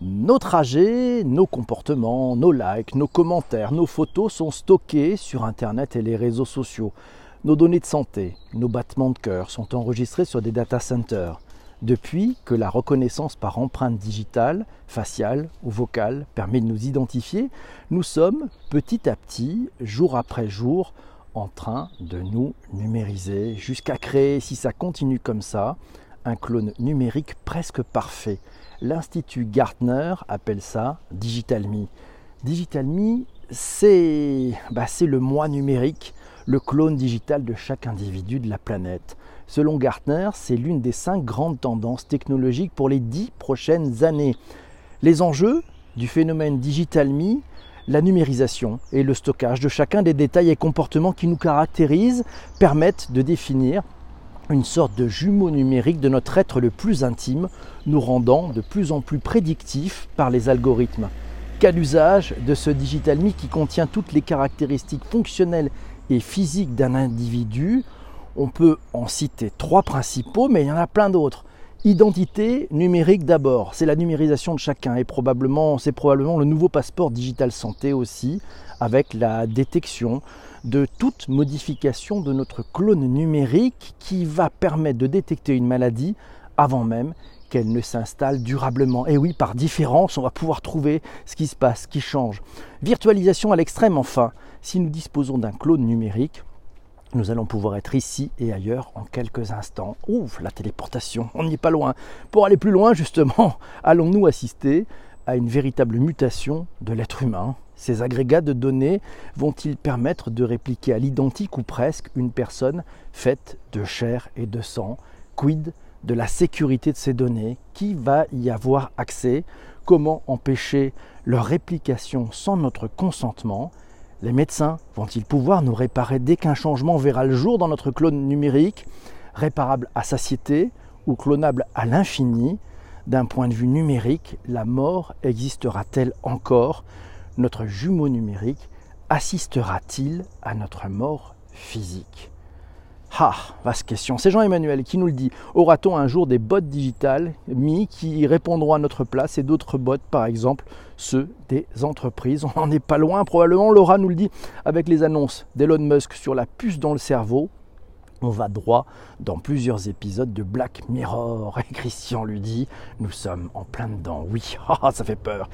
Nos trajets, nos comportements, nos likes, nos commentaires, nos photos sont stockés sur Internet et les réseaux sociaux. Nos données de santé, nos battements de cœur sont enregistrés sur des data centers. Depuis que la reconnaissance par empreinte digitale, faciale ou vocale permet de nous identifier, nous sommes petit à petit, jour après jour, en train de nous numériser jusqu'à créer, si ça continue comme ça, un clone numérique presque parfait. L'Institut Gartner appelle ça Digital Me. Digital Me, c'est bah, le moi numérique, le clone digital de chaque individu de la planète. Selon Gartner, c'est l'une des cinq grandes tendances technologiques pour les dix prochaines années. Les enjeux du phénomène Digital Me, la numérisation et le stockage de chacun des détails et comportements qui nous caractérisent permettent de définir une sorte de jumeau numérique de notre être le plus intime, nous rendant de plus en plus prédictifs par les algorithmes. Quel usage de ce Digital Me qui contient toutes les caractéristiques fonctionnelles et physiques d'un individu On peut en citer trois principaux, mais il y en a plein d'autres. Identité numérique d'abord, c'est la numérisation de chacun et probablement c'est probablement le nouveau passeport digital santé aussi avec la détection de toute modification de notre clone numérique qui va permettre de détecter une maladie avant même qu'elle ne s'installe durablement. Et oui, par différence, on va pouvoir trouver ce qui se passe, ce qui change. Virtualisation à l'extrême enfin. Si nous disposons d'un clone numérique, nous allons pouvoir être ici et ailleurs en quelques instants. Ouf, la téléportation, on n'y est pas loin. Pour aller plus loin, justement, allons-nous assister à une véritable mutation de l'être humain? Ces agrégats de données vont-ils permettre de répliquer à l'identique ou presque une personne faite de chair et de sang? Quid de la sécurité de ces données? Qui va y avoir accès? Comment empêcher leur réplication sans notre consentement? Les médecins vont-ils pouvoir nous réparer dès qu'un changement verra le jour dans notre clone numérique, réparable à satiété ou clonable à l'infini? D'un point de vue numérique, la mort existera-t-elle encore? Notre jumeau numérique assistera-t-il à notre mort physique? Ah, vaste question. C'est Jean-Emmanuel qui nous le dit. Aura-t-on un jour des bots digitales? Mis qui répondront à notre place et d'autres bots, par exemple ceux des entreprises On n'en est pas loin, probablement. Laura nous le dit avec les annonces d'Elon Musk sur la puce dans le cerveau on va droit dans plusieurs épisodes de Black Mirror. Et Christian lui dit, nous sommes en plein dedans. Oui, ah, ça fait peur.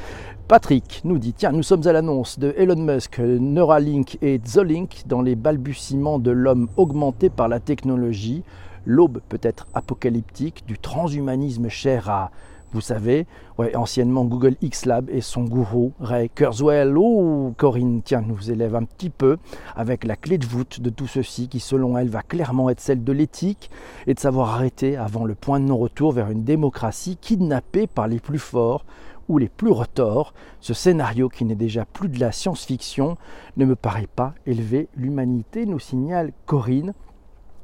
Patrick nous dit, tiens, nous sommes à l'annonce de Elon Musk, Neuralink et Zolink dans les balbutiements de l'homme augmenté par la technologie. L'aube peut être apocalyptique du transhumanisme cher à vous savez, anciennement Google X Lab et son gourou Ray Kurzweil. Oh, Corinne, tiens, nous élève un petit peu avec la clé de voûte de tout ceci qui, selon elle, va clairement être celle de l'éthique et de savoir arrêter avant le point de non-retour vers une démocratie kidnappée par les plus forts ou les plus retors. Ce scénario qui n'est déjà plus de la science-fiction ne me paraît pas élever l'humanité, nous signale Corinne.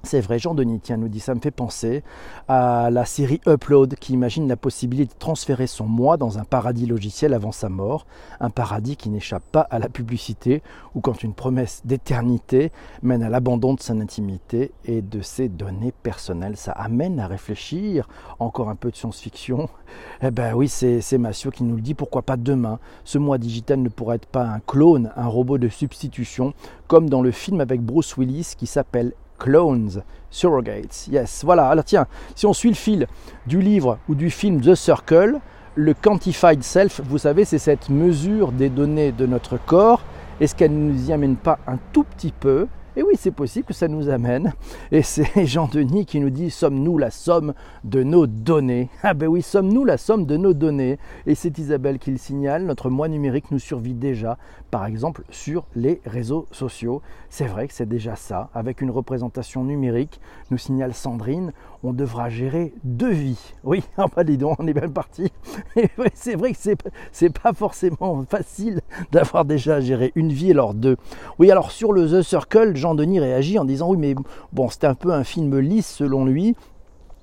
C'est vrai, Jean Denis, tiens, nous dit, ça me fait penser à la série Upload qui imagine la possibilité de transférer son moi dans un paradis logiciel avant sa mort, un paradis qui n'échappe pas à la publicité ou quand une promesse d'éternité mène à l'abandon de son intimité et de ses données personnelles. Ça amène à réfléchir, encore un peu de science-fiction. Eh ben oui, c'est Massio qui nous le dit, pourquoi pas demain? Ce moi digital ne pourrait être pas un clone, un robot de substitution, comme dans le film avec Bruce Willis qui s'appelle Clones, Surrogates. Yes, voilà. Alors tiens, si on suit le fil du livre ou du film The Circle, le Quantified Self, vous savez, c'est cette mesure des données de notre corps. Est-ce qu'elle ne nous y amène pas un tout petit peu et oui, c'est possible que ça nous amène. Et c'est Jean-Denis qui nous dit Sommes-nous la somme de nos données? Ah ben oui, sommes-nous la somme de nos données? Et c'est Isabelle qui le signale Notre moi numérique nous survit déjà, par exemple, sur les réseaux sociaux. C'est vrai que c'est déjà ça. Avec une représentation numérique, nous signale Sandrine, on devra gérer deux vies. Oui, ah bah dis donc, on est bien parti. c'est vrai que c'est, c'est pas forcément facile d'avoir déjà géré une vie et deux. Oui, alors sur le The Circle, Jean-Denis réagit en disant oui, mais bon, c'était un peu un film lisse selon lui.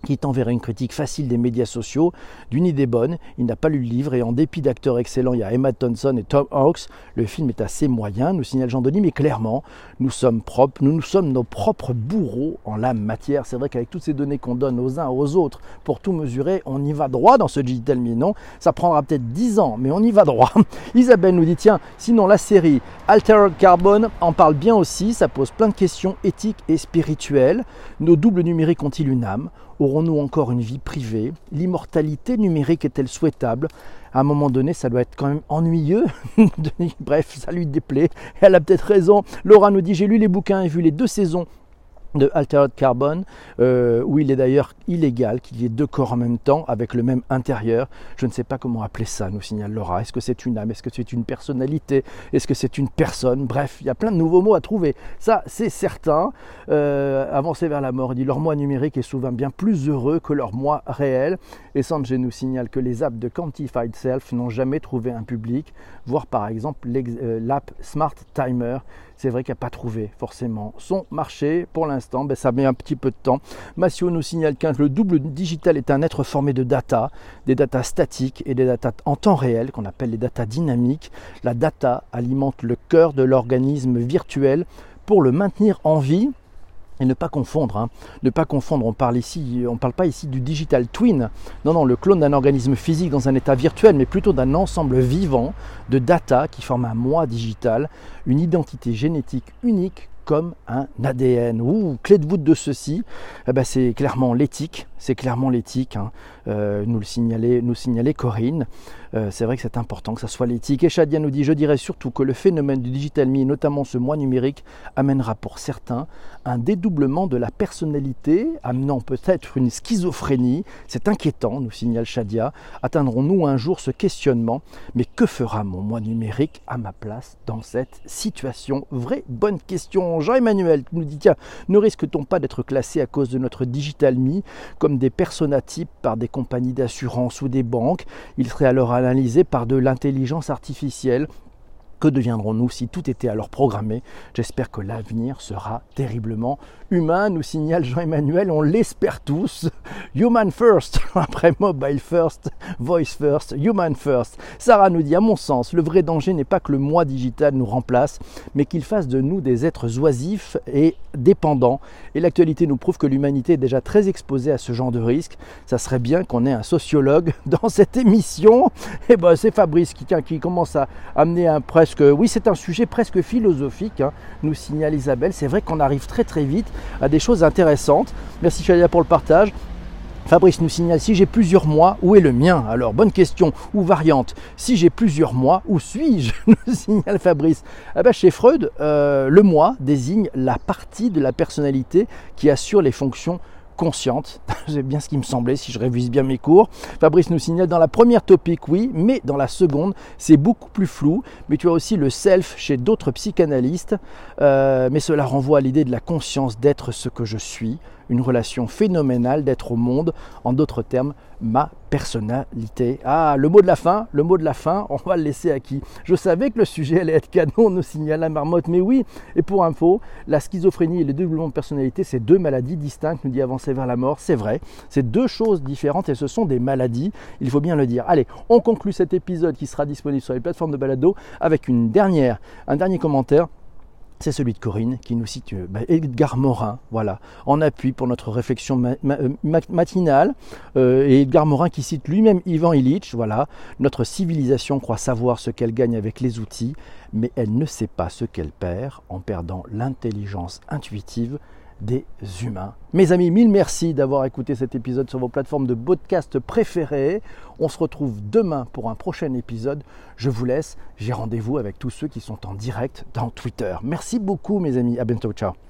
Qui t'enverrait une critique facile des médias sociaux, d'une idée bonne, il n'a pas lu le livre et en dépit d'acteurs excellents, il y a Emma Thompson et Tom Hanks, le film est assez moyen, nous signale Jean Denis, mais clairement, nous sommes propres, nous, nous sommes nos propres bourreaux en la matière. C'est vrai qu'avec toutes ces données qu'on donne aux uns aux autres pour tout mesurer, on y va droit dans ce digital non Ça prendra peut-être 10 ans, mais on y va droit. Isabelle nous dit, tiens, sinon la série Altered Carbon en parle bien aussi, ça pose plein de questions éthiques et spirituelles. Nos doubles numériques ont-ils une âme? Aurons-nous encore une vie privée? L'immortalité numérique est-elle souhaitable? À un moment donné, ça doit être quand même ennuyeux. Bref, ça lui déplaît. Elle a peut-être raison. Laura nous dit J'ai lu les bouquins et vu les deux saisons de Altered Carbon, euh, où il est d'ailleurs illégal qu'il y ait deux corps en même temps avec le même intérieur. Je ne sais pas comment appeler ça, nous signale Laura. Est-ce que c'est une âme? Est-ce que c'est une personnalité? Est-ce que c'est une personne? Bref, il y a plein de nouveaux mots à trouver. Ça, c'est certain. Euh, avancer vers la mort, dit leur moi numérique est souvent bien plus heureux que leur moi réel. Et Sanjay nous signale que les apps de Quantified Self n'ont jamais trouvé un public, voire par exemple euh, l'app Smart Timer c'est vrai qu'il n'a pas trouvé forcément son marché. Pour l'instant, ben, ça met un petit peu de temps. Massio nous signale que le double digital est un être formé de data, des data statiques et des data en temps réel, qu'on appelle les data dynamiques. La data alimente le cœur de l'organisme virtuel pour le maintenir en vie et ne pas confondre, hein. ne pas confondre, on parle ici, on parle pas ici du digital twin, non, non, le clone d'un organisme physique dans un état virtuel, mais plutôt d'un ensemble vivant de data qui forme un moi digital, une identité génétique unique comme un ADN. Ouh, clé de voûte de ceci, eh ben, c'est clairement l'éthique, c'est clairement l'éthique, hein. euh, nous le signalait, Corinne. Euh, c'est vrai que c'est important que ça soit l'éthique. Et Shadia nous dit, je dirais surtout que le phénomène du digital me, notamment ce mois numérique, amènera pour certains un dédoublement de la personnalité, amenant peut-être une schizophrénie. C'est inquiétant, nous signale Shadia. Atteindrons-nous un jour ce questionnement? Mais que fera mon moi numérique à ma place dans cette situation? Vraie bonne question. Jean-Emmanuel nous dit, tiens, ne risque-t-on pas d'être classé à cause de notre digital me des personas types par des compagnies d'assurance ou des banques. Il serait alors analysé par de l'intelligence artificielle que deviendrons-nous si tout était alors programmé? J'espère que l'avenir sera terriblement humain, nous signale Jean-Emmanuel, on l'espère tous. Human first, après mobile first, voice first, human first. Sarah nous dit, à mon sens, le vrai danger n'est pas que le moi digital nous remplace, mais qu'il fasse de nous des êtres oisifs et dépendants. Et l'actualité nous prouve que l'humanité est déjà très exposée à ce genre de risque. Ça serait bien qu'on ait un sociologue dans cette émission. Et eh ben c'est Fabrice qui, qui commence à amener un presse oui, c'est un sujet presque philosophique, hein, nous signale Isabelle. C'est vrai qu'on arrive très très vite à des choses intéressantes. Merci Chalia pour le partage. Fabrice nous signale si j'ai plusieurs mois, où est le mien? Alors, bonne question ou variante. Si j'ai plusieurs mois, où suis-je? nous signale Fabrice. Eh ben, chez Freud, euh, le moi désigne la partie de la personnalité qui assure les fonctions consciente. C'est bien ce qui me semblait si je révise bien mes cours. Fabrice nous signale dans la première topique, oui, mais dans la seconde, c'est beaucoup plus flou. Mais tu as aussi le self chez d'autres psychanalystes. Euh, mais cela renvoie à l'idée de la conscience d'être ce que je suis, une relation phénoménale d'être au monde, en d'autres termes, ma personnalité. Ah, le mot de la fin, le mot de la fin, on va le laisser à qui? Je savais que le sujet allait être canon, nous signale la marmotte, mais oui, et pour info, la schizophrénie et le développement de personnalité, c'est deux maladies distinctes, nous dit avancer vers la mort, c'est vrai, c'est deux choses différentes et ce sont des maladies, il faut bien le dire. Allez, on conclut cet épisode qui sera disponible sur les plateformes de balado avec une dernière, un dernier commentaire c'est celui de Corinne qui nous cite euh, bah, Edgar Morin, voilà, en appui pour notre réflexion euh, matinale. Euh, et Edgar Morin qui cite lui-même Ivan Illich, voilà, notre civilisation croit savoir ce qu'elle gagne avec les outils, mais elle ne sait pas ce qu'elle perd en perdant l'intelligence intuitive des humains. Mes amis, mille merci d'avoir écouté cet épisode sur vos plateformes de podcast préférées. On se retrouve demain pour un prochain épisode. Je vous laisse. J'ai rendez-vous avec tous ceux qui sont en direct dans Twitter. Merci beaucoup mes amis. À bientôt. Ciao.